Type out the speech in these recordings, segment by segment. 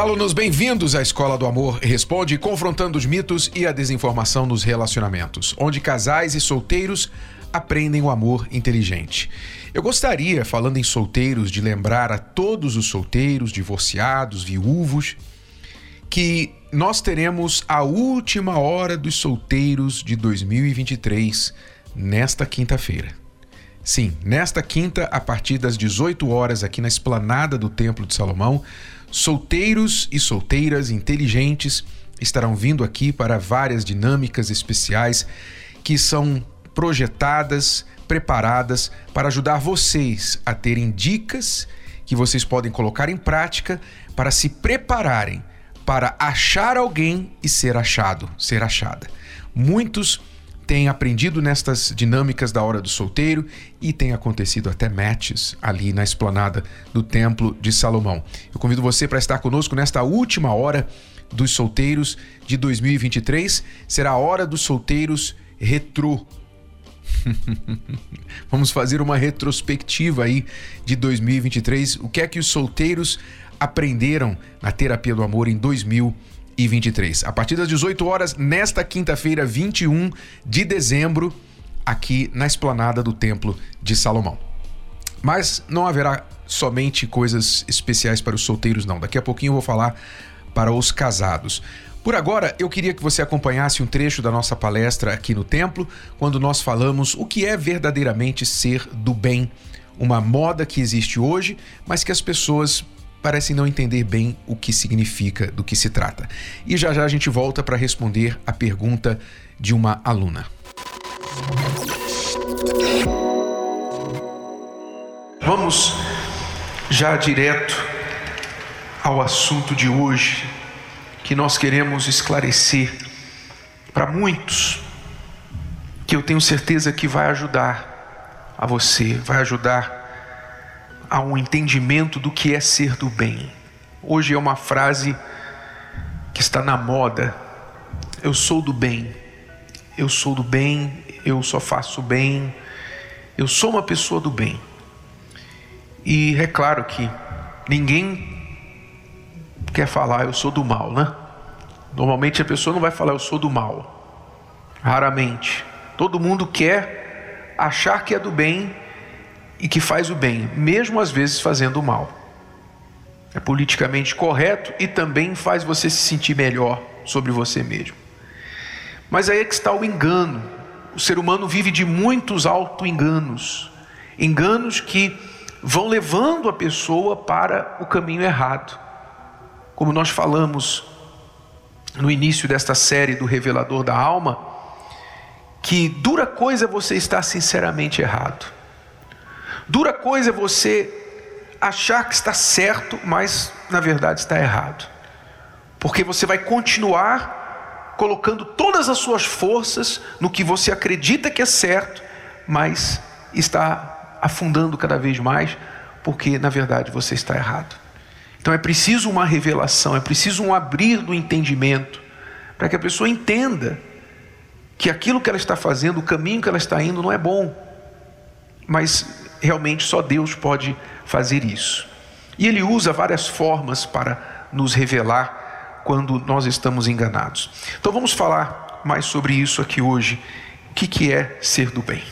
Alunos, bem-vindos à Escola do Amor Responde, confrontando os mitos e a desinformação nos relacionamentos, onde casais e solteiros aprendem o amor inteligente. Eu gostaria, falando em solteiros, de lembrar a todos os solteiros, divorciados, viúvos, que nós teremos a última hora dos solteiros de 2023 nesta quinta-feira. Sim, nesta quinta, a partir das 18 horas, aqui na esplanada do Templo de Salomão, solteiros e solteiras inteligentes estarão vindo aqui para várias dinâmicas especiais que são projetadas, preparadas para ajudar vocês a terem dicas que vocês podem colocar em prática para se prepararem para achar alguém e ser achado, ser achada. Muitos têm aprendido nestas dinâmicas da hora do solteiro e tem acontecido até matches ali na esplanada do Templo de Salomão. Eu convido você para estar conosco nesta última hora dos solteiros de 2023. Será a hora dos solteiros retrô, Vamos fazer uma retrospectiva aí de 2023. O que é que os solteiros aprenderam na terapia do amor em 2023? A partir das 18 horas, nesta quinta-feira, 21 de dezembro, aqui na esplanada do Templo de Salomão. Mas não haverá somente coisas especiais para os solteiros, não. Daqui a pouquinho eu vou falar para os casados. Por agora, eu queria que você acompanhasse um trecho da nossa palestra aqui no templo, quando nós falamos o que é verdadeiramente ser do bem, uma moda que existe hoje, mas que as pessoas parecem não entender bem o que significa, do que se trata. E já já a gente volta para responder a pergunta de uma aluna. Vamos já direto ao assunto de hoje que nós queremos esclarecer para muitos, que eu tenho certeza que vai ajudar a você, vai ajudar a um entendimento do que é ser do bem. Hoje é uma frase que está na moda. Eu sou do bem. Eu sou do bem, eu só faço bem. Eu sou uma pessoa do bem. E é claro que ninguém quer falar eu sou do mal, né? Normalmente a pessoa não vai falar eu sou do mal. Raramente. Todo mundo quer achar que é do bem e que faz o bem, mesmo às vezes fazendo o mal. É politicamente correto e também faz você se sentir melhor sobre você mesmo. Mas aí é que está o engano. O ser humano vive de muitos auto-enganos, enganos que vão levando a pessoa para o caminho errado. Como nós falamos no início desta série do Revelador da Alma, que dura coisa é você estar sinceramente errado. Dura coisa é você achar que está certo, mas na verdade está errado. Porque você vai continuar colocando todas as suas forças no que você acredita que é certo, mas está afundando cada vez mais, porque na verdade você está errado. Então é preciso uma revelação, é preciso um abrir do entendimento, para que a pessoa entenda que aquilo que ela está fazendo, o caminho que ela está indo, não é bom. Mas realmente só Deus pode fazer isso. E Ele usa várias formas para nos revelar quando nós estamos enganados. Então vamos falar mais sobre isso aqui hoje. O que, que é ser do bem?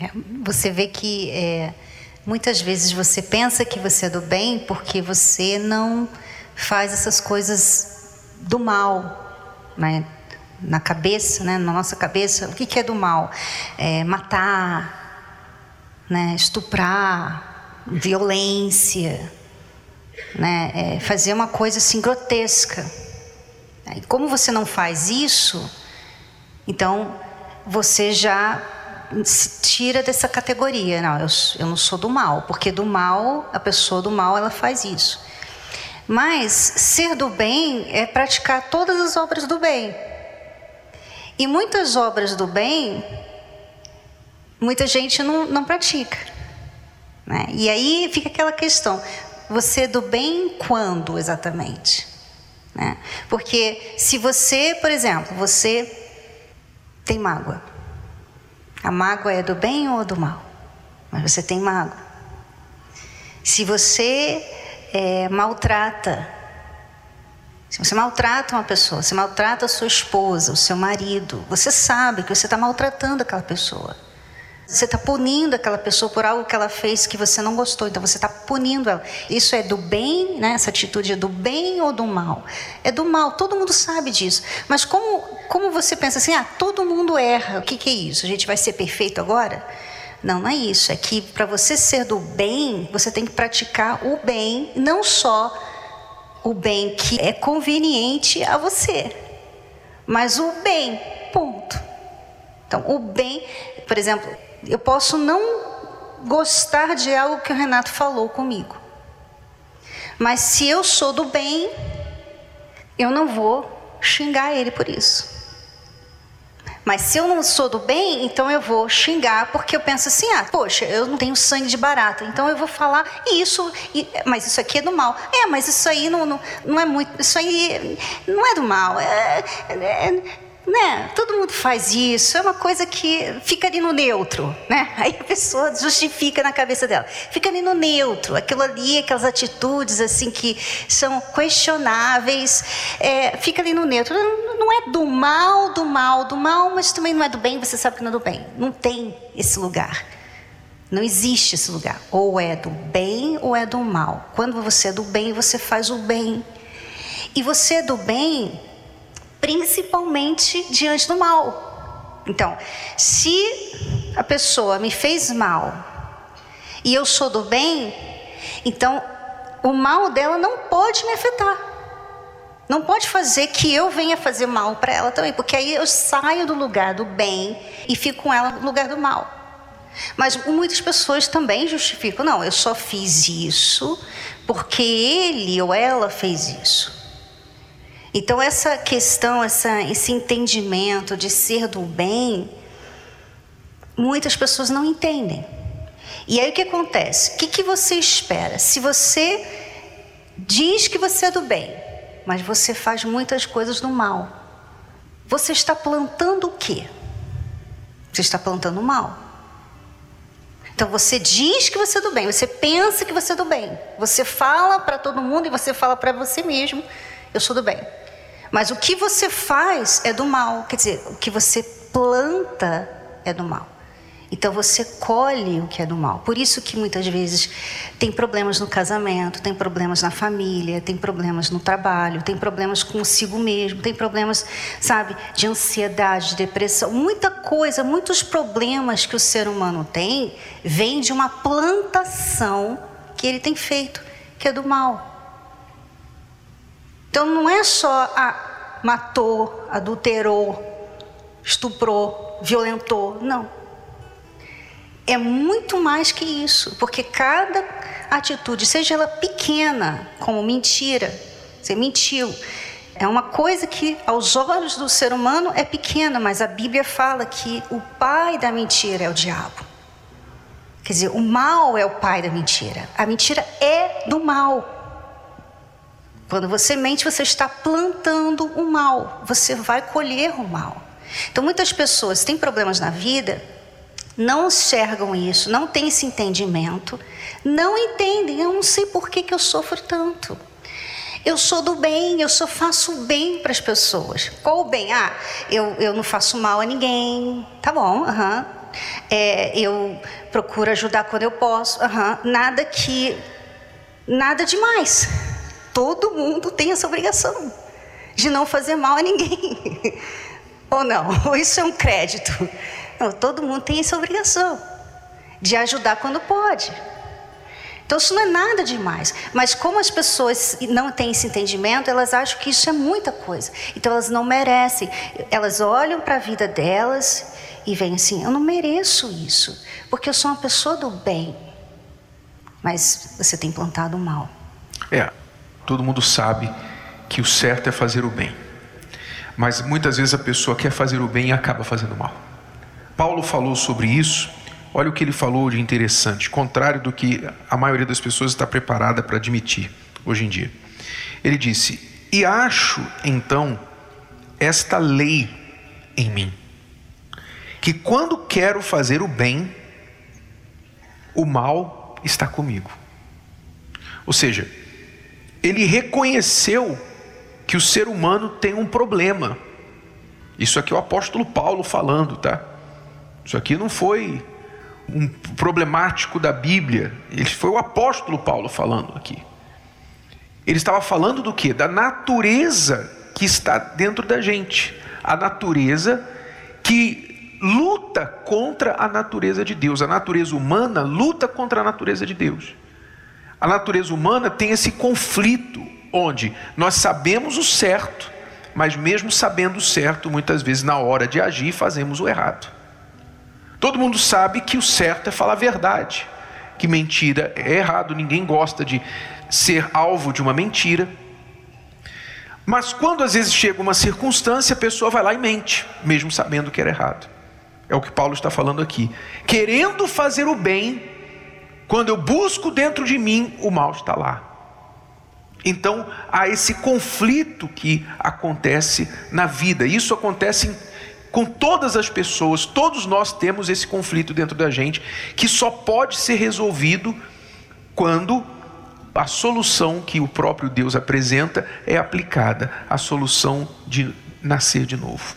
É, você vê que. É Muitas vezes você pensa que você é do bem porque você não faz essas coisas do mal, né? na cabeça, né? na nossa cabeça. O que, é do mal? É matar, né? estuprar, violência, né? É fazer uma coisa assim grotesca. E como você não faz isso, então você já tira dessa categoria. Não, eu, eu não sou do mal, porque do mal, a pessoa do mal, ela faz isso. Mas ser do bem é praticar todas as obras do bem. E muitas obras do bem, muita gente não, não pratica. Né? E aí fica aquela questão: você é do bem quando exatamente? Né? Porque se você, por exemplo, você tem mágoa. A mágoa é do bem ou do mal? Mas você tem mágoa. Se você é, maltrata, se você maltrata uma pessoa, você maltrata a sua esposa, o seu marido, você sabe que você está maltratando aquela pessoa. Você está punindo aquela pessoa por algo que ela fez que você não gostou, então você está punindo ela. Isso é do bem, né? essa atitude é do bem ou do mal? É do mal, todo mundo sabe disso. Mas como, como você pensa assim, ah, todo mundo erra, o que, que é isso? A gente vai ser perfeito agora? Não, não é isso. É que para você ser do bem, você tem que praticar o bem, não só o bem que é conveniente a você, mas o bem, ponto. Então, o bem, por exemplo, eu posso não gostar de algo que o Renato falou comigo. Mas se eu sou do bem, eu não vou xingar ele por isso. Mas se eu não sou do bem, então eu vou xingar, porque eu penso assim: ah, poxa, eu não tenho sangue de barata, então eu vou falar isso, mas isso aqui é do mal. É, mas isso aí não, não, não é muito, isso aí não é do mal. É, é, né? Todo mundo faz isso, é uma coisa que fica ali no neutro, né? Aí a pessoa justifica na cabeça dela. Fica ali no neutro, aquilo ali, aquelas atitudes assim que são questionáveis, é, fica ali no neutro. Não é do mal, do mal, do mal, mas também não é do bem, você sabe que não é do bem. Não tem esse lugar. Não existe esse lugar. Ou é do bem ou é do mal. Quando você é do bem, você faz o bem. E você é do bem principalmente diante do mal. Então, se a pessoa me fez mal e eu sou do bem, então o mal dela não pode me afetar. Não pode fazer que eu venha fazer mal para ela também, porque aí eu saio do lugar do bem e fico com ela no lugar do mal. Mas muitas pessoas também justificam: não, eu só fiz isso porque ele ou ela fez isso. Então, essa questão, essa, esse entendimento de ser do bem, muitas pessoas não entendem. E aí o que acontece? O que, que você espera? Se você diz que você é do bem, mas você faz muitas coisas do mal, você está plantando o quê? Você está plantando o mal. Então você diz que você é do bem, você pensa que você é do bem, você fala para todo mundo e você fala para você mesmo: eu sou do bem. Mas o que você faz é do mal, quer dizer, o que você planta é do mal. Então você colhe o que é do mal. Por isso que muitas vezes tem problemas no casamento, tem problemas na família, tem problemas no trabalho, tem problemas consigo mesmo, tem problemas, sabe, de ansiedade, de depressão, muita coisa, muitos problemas que o ser humano tem vem de uma plantação que ele tem feito, que é do mal. Então não é só a matou, adulterou, estuprou, violentou, não. É muito mais que isso, porque cada atitude, seja ela pequena, como mentira, você mentiu, é uma coisa que aos olhos do ser humano é pequena, mas a Bíblia fala que o pai da mentira é o diabo. Quer dizer, o mal é o pai da mentira. A mentira é do mal. Quando você mente, você está plantando o mal, você vai colher o mal. Então, muitas pessoas têm problemas na vida, não enxergam isso, não têm esse entendimento, não entendem. Eu não sei por que, que eu sofro tanto. Eu sou do bem, eu só faço bem para as pessoas. Qual o bem? Ah, eu, eu não faço mal a ninguém. Tá bom, aham. Uhum. É, eu procuro ajudar quando eu posso. Uhum. Nada que. Nada demais todo mundo tem essa obrigação de não fazer mal a ninguém. Ou não? Ou isso é um crédito? Não, todo mundo tem essa obrigação de ajudar quando pode. Então isso não é nada demais. Mas como as pessoas não têm esse entendimento, elas acham que isso é muita coisa. Então elas não merecem. Elas olham para a vida delas e veem assim: eu não mereço isso, porque eu sou uma pessoa do bem. Mas você tem plantado mal. É, Todo mundo sabe que o certo é fazer o bem. Mas muitas vezes a pessoa quer fazer o bem e acaba fazendo mal. Paulo falou sobre isso. Olha o que ele falou de interessante, contrário do que a maioria das pessoas está preparada para admitir hoje em dia. Ele disse: E acho então esta lei em mim, que quando quero fazer o bem, o mal está comigo. Ou seja, ele reconheceu que o ser humano tem um problema. Isso aqui é o apóstolo Paulo falando, tá? Isso aqui não foi um problemático da Bíblia, ele foi o apóstolo Paulo falando aqui. Ele estava falando do que? Da natureza que está dentro da gente, a natureza que luta contra a natureza de Deus. A natureza humana luta contra a natureza de Deus. A natureza humana tem esse conflito onde nós sabemos o certo, mas mesmo sabendo o certo, muitas vezes na hora de agir fazemos o errado. Todo mundo sabe que o certo é falar a verdade, que mentira é errado, ninguém gosta de ser alvo de uma mentira. Mas quando às vezes chega uma circunstância, a pessoa vai lá e mente, mesmo sabendo que era errado. É o que Paulo está falando aqui. Querendo fazer o bem, quando eu busco dentro de mim, o mal está lá. Então há esse conflito que acontece na vida. Isso acontece com todas as pessoas, todos nós temos esse conflito dentro da gente, que só pode ser resolvido quando a solução que o próprio Deus apresenta é aplicada, a solução de nascer de novo.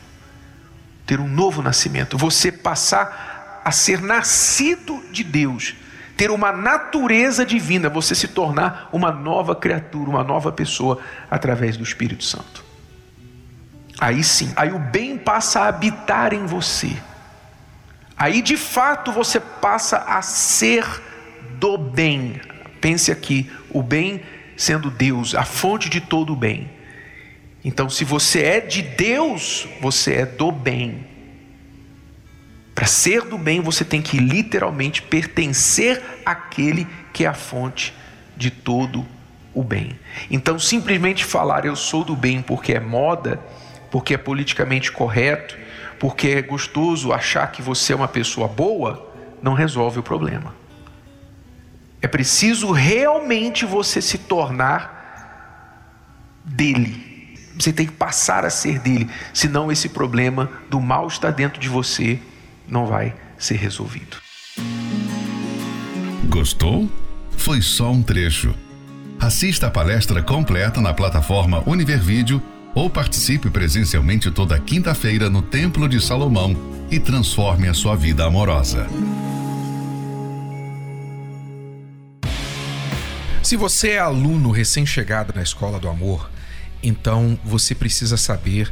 Ter um novo nascimento, você passar a ser nascido de Deus, ter uma natureza divina, você se tornar uma nova criatura, uma nova pessoa através do Espírito Santo. Aí sim, aí o bem passa a habitar em você. Aí de fato você passa a ser do bem. Pense aqui, o bem sendo Deus, a fonte de todo o bem. Então, se você é de Deus, você é do bem. Para ser do bem, você tem que literalmente pertencer àquele que é a fonte de todo o bem. Então, simplesmente falar eu sou do bem porque é moda porque é politicamente correto, porque é gostoso achar que você é uma pessoa boa, não resolve o problema. É preciso realmente você se tornar dele. Você tem que passar a ser dele, senão esse problema do mal está dentro de você, não vai ser resolvido. Gostou? Foi só um trecho. Assista a palestra completa na plataforma Univervídeo ou participe presencialmente toda quinta-feira no Templo de Salomão e transforme a sua vida amorosa. Se você é aluno recém-chegado na Escola do Amor, então você precisa saber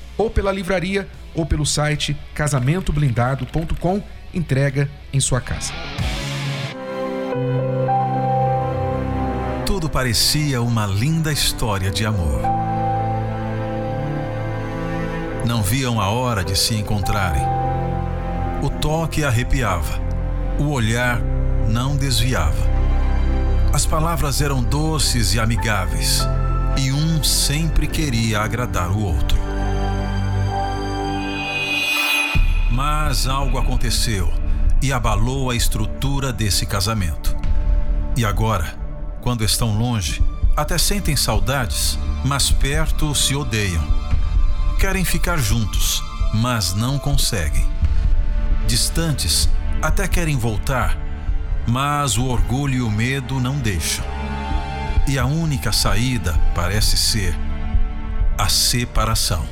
Ou pela livraria ou pelo site casamentoblindado.com, entrega em sua casa. Tudo parecia uma linda história de amor não viam a hora de se encontrarem. O toque arrepiava, o olhar não desviava. As palavras eram doces e amigáveis, e um sempre queria agradar o outro. Mas algo aconteceu e abalou a estrutura desse casamento. E agora, quando estão longe, até sentem saudades, mas perto se odeiam querem ficar juntos, mas não conseguem. Distantes, Até querem voltar, mas o orgulho e o medo não deixam. E a única saída parece ser a separação.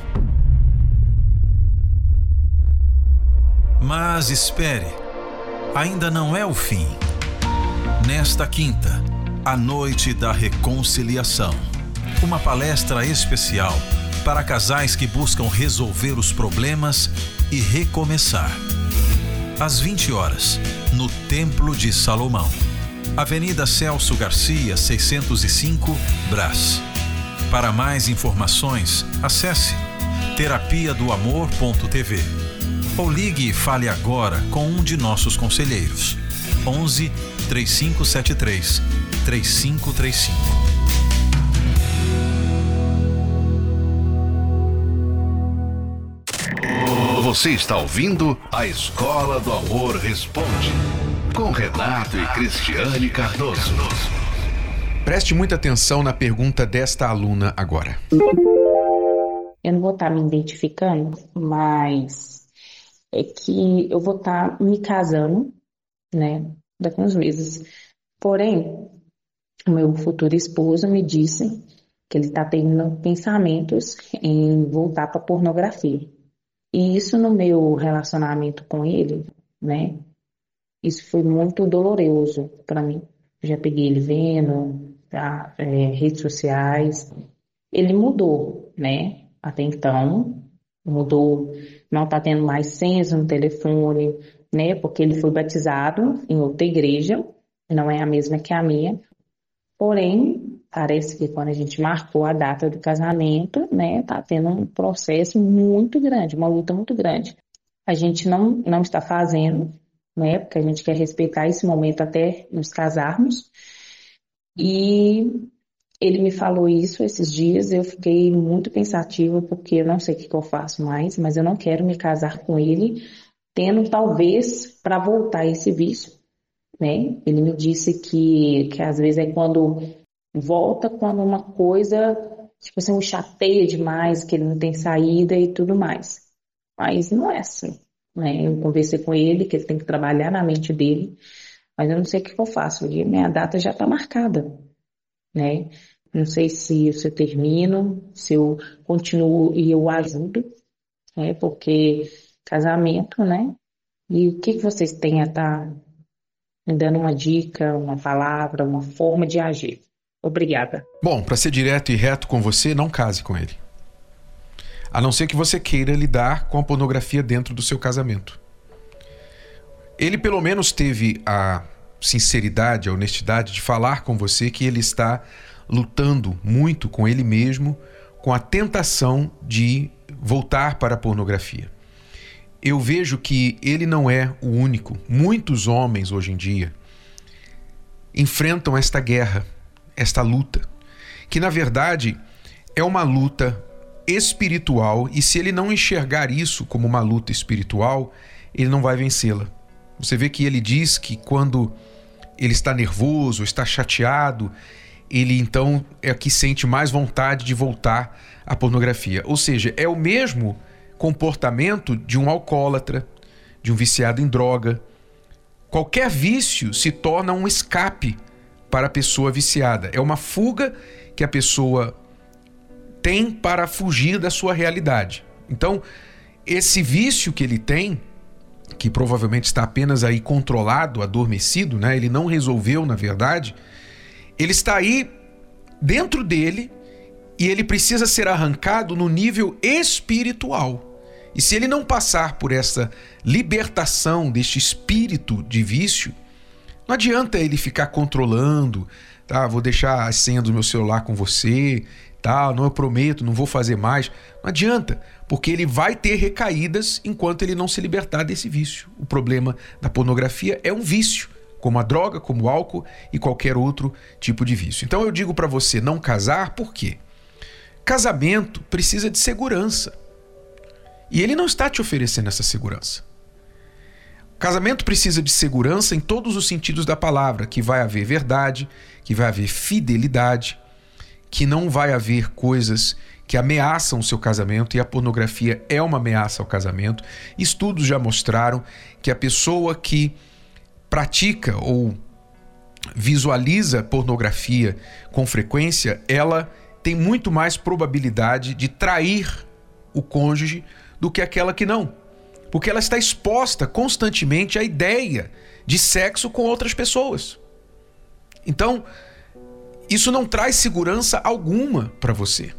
Mas espere, ainda não é o fim. Nesta quinta, a noite da reconciliação. Uma palestra especial para casais que buscam resolver os problemas e recomeçar. Às 20 horas, no Templo de Salomão. Avenida Celso Garcia, 605, Brás. Para mais informações, acesse terapia do amor.tv ou ligue e fale agora com um de nossos conselheiros. 11 3573 3535. Você está ouvindo a Escola do Amor Responde, com Renato e Cristiane Cardoso. Preste muita atenção na pergunta desta aluna agora. Eu não vou estar me identificando, mas é que eu vou estar me casando, né, daqui uns meses. Porém, o meu futuro esposo me disse que ele está tendo pensamentos em voltar para pornografia. E isso no meu relacionamento com ele, né? Isso foi muito doloroso para mim. Já peguei ele vendo, tá, é, redes sociais. Ele mudou, né? Até então, mudou, não está tendo mais senhas no telefone, né? Porque ele foi batizado em outra igreja, não é a mesma que a minha. Porém, parece que quando a gente marcou a data do casamento, né, tá tendo um processo muito grande, uma luta muito grande. A gente não, não está fazendo, né, porque a gente quer respeitar esse momento até nos casarmos. E ele me falou isso esses dias, eu fiquei muito pensativa, porque eu não sei o que, que eu faço mais, mas eu não quero me casar com ele, tendo talvez para voltar esse vício né? Ele me disse que, que às vezes é quando volta quando uma coisa, tipo assim, o chateia demais, que ele não tem saída e tudo mais. Mas não é assim, né? Eu conversei com ele que ele tem que trabalhar na mente dele, mas eu não sei o que eu faço, minha data já está marcada, né? Não sei se eu termino, se eu continuo e eu ajudo, né? Porque casamento, né? E o que, que vocês têm a estar tá me dando uma dica, uma palavra, uma forma de agir. Obrigada. Bom, para ser direto e reto com você, não case com ele. A não ser que você queira lidar com a pornografia dentro do seu casamento. Ele pelo menos teve a sinceridade, a honestidade de falar com você que ele está lutando muito com ele mesmo, com a tentação de voltar para a pornografia eu vejo que ele não é o único. Muitos homens hoje em dia enfrentam esta guerra, esta luta, que na verdade é uma luta espiritual e se ele não enxergar isso como uma luta espiritual, ele não vai vencê-la. Você vê que ele diz que quando ele está nervoso, está chateado, ele então é que sente mais vontade de voltar à pornografia. Ou seja, é o mesmo comportamento de um alcoólatra, de um viciado em droga. Qualquer vício se torna um escape para a pessoa viciada. É uma fuga que a pessoa tem para fugir da sua realidade. Então, esse vício que ele tem, que provavelmente está apenas aí controlado, adormecido, né? Ele não resolveu, na verdade. Ele está aí dentro dele e ele precisa ser arrancado no nível espiritual. E se ele não passar por essa libertação deste espírito de vício, não adianta ele ficar controlando, tá? Vou deixar a senha do meu celular com você, tá? Não eu prometo, não vou fazer mais. Não adianta, porque ele vai ter recaídas enquanto ele não se libertar desse vício. O problema da pornografia é um vício, como a droga, como o álcool e qualquer outro tipo de vício. Então eu digo para você não casar, por quê? Casamento precisa de segurança. E ele não está te oferecendo essa segurança. Casamento precisa de segurança em todos os sentidos da palavra, que vai haver verdade, que vai haver fidelidade, que não vai haver coisas que ameaçam o seu casamento e a pornografia é uma ameaça ao casamento. Estudos já mostraram que a pessoa que pratica ou visualiza pornografia com frequência, ela tem muito mais probabilidade de trair o cônjuge do que aquela que não. Porque ela está exposta constantemente à ideia de sexo com outras pessoas. Então, isso não traz segurança alguma para você.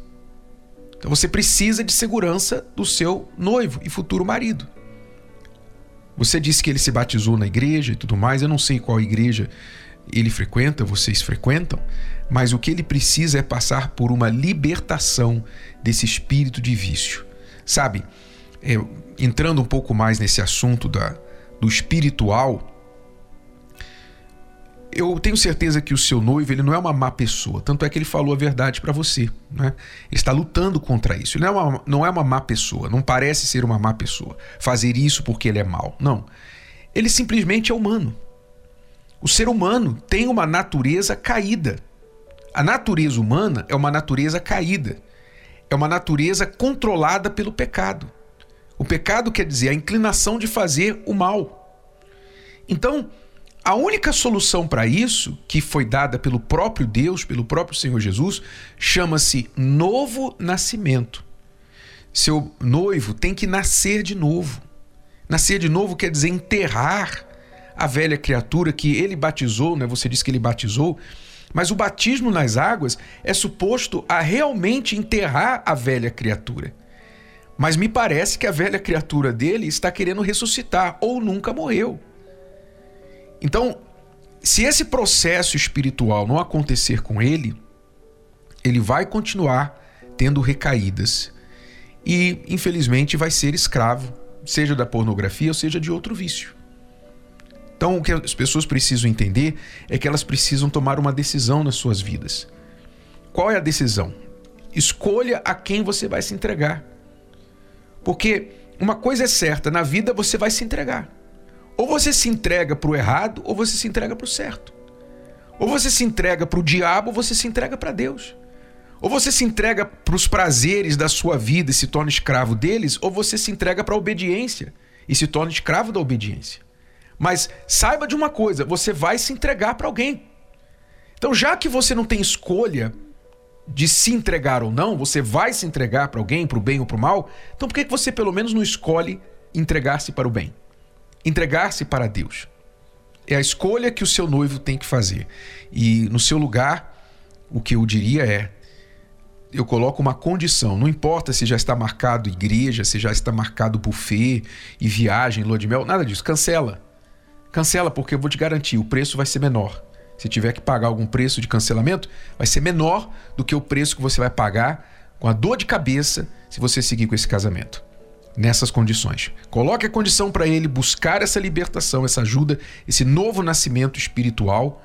Então você precisa de segurança do seu noivo e futuro marido. Você disse que ele se batizou na igreja e tudo mais. Eu não sei qual igreja ele frequenta, vocês frequentam, mas o que ele precisa é passar por uma libertação desse espírito de vício. Sabe, é, entrando um pouco mais nesse assunto da, do espiritual, eu tenho certeza que o seu noivo ele não é uma má pessoa, tanto é que ele falou a verdade para você. Né? Está lutando contra isso. Ele não é, uma, não é uma má pessoa, não parece ser uma má pessoa. Fazer isso porque ele é mau. Não. Ele simplesmente é humano. O ser humano tem uma natureza caída. A natureza humana é uma natureza caída. É uma natureza controlada pelo pecado. O pecado quer dizer a inclinação de fazer o mal. Então, a única solução para isso, que foi dada pelo próprio Deus, pelo próprio Senhor Jesus, chama-se novo nascimento. Seu noivo tem que nascer de novo. Nascer de novo quer dizer enterrar a velha criatura que ele batizou, né? Você disse que ele batizou, mas o batismo nas águas é suposto a realmente enterrar a velha criatura. Mas me parece que a velha criatura dele está querendo ressuscitar ou nunca morreu. Então, se esse processo espiritual não acontecer com ele, ele vai continuar tendo recaídas e, infelizmente, vai ser escravo, seja da pornografia ou seja de outro vício. Então, o que as pessoas precisam entender é que elas precisam tomar uma decisão nas suas vidas. Qual é a decisão? Escolha a quem você vai se entregar. Porque uma coisa é certa, na vida você vai se entregar. Ou você se entrega para o errado, ou você se entrega para o certo. Ou você se entrega para o diabo, ou você se entrega para Deus. Ou você se entrega para os prazeres da sua vida e se torna escravo deles, ou você se entrega para a obediência e se torna escravo da obediência. Mas saiba de uma coisa: você vai se entregar para alguém. Então, já que você não tem escolha de se entregar ou não, você vai se entregar para alguém, para o bem ou para o mal, então por que você pelo menos não escolhe entregar-se para o bem? Entregar-se para Deus. É a escolha que o seu noivo tem que fazer. E no seu lugar, o que eu diria é: eu coloco uma condição, não importa se já está marcado igreja, se já está marcado buffet e viagem, lua de mel, nada disso, cancela. Cancela porque eu vou te garantir, o preço vai ser menor. Se tiver que pagar algum preço de cancelamento, vai ser menor do que o preço que você vai pagar com a dor de cabeça se você seguir com esse casamento nessas condições. Coloque a condição para ele buscar essa libertação, essa ajuda, esse novo nascimento espiritual,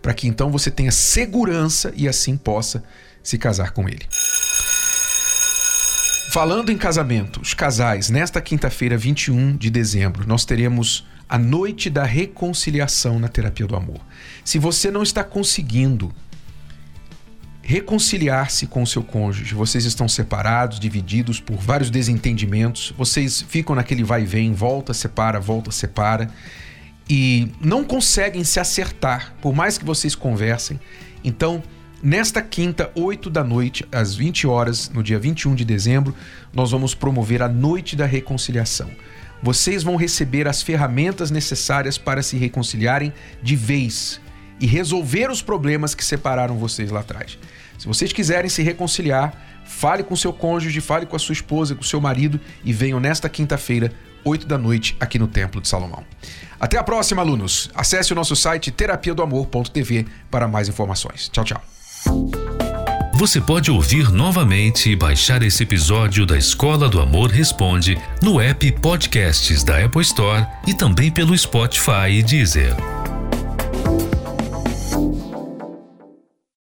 para que então você tenha segurança e assim possa se casar com ele. Falando em casamento, os casais, nesta quinta-feira, 21 de dezembro, nós teremos a noite da reconciliação na terapia do amor. Se você não está conseguindo reconciliar-se com o seu cônjuge. Vocês estão separados, divididos por vários desentendimentos. Vocês ficam naquele vai e vem, volta, separa, volta, separa e não conseguem se acertar, por mais que vocês conversem. Então, nesta quinta, 8 da noite, às 20 horas, no dia 21 de dezembro, nós vamos promover a Noite da Reconciliação. Vocês vão receber as ferramentas necessárias para se reconciliarem de vez e resolver os problemas que separaram vocês lá atrás. Se vocês quiserem se reconciliar, fale com seu cônjuge, fale com a sua esposa, com seu marido e venham nesta quinta-feira, 8 da noite, aqui no Templo de Salomão. Até a próxima, alunos. Acesse o nosso site terapia do amor.tv para mais informações. Tchau, tchau. Você pode ouvir novamente e baixar esse episódio da Escola do Amor Responde no app Podcasts da Apple Store e também pelo Spotify e Deezer.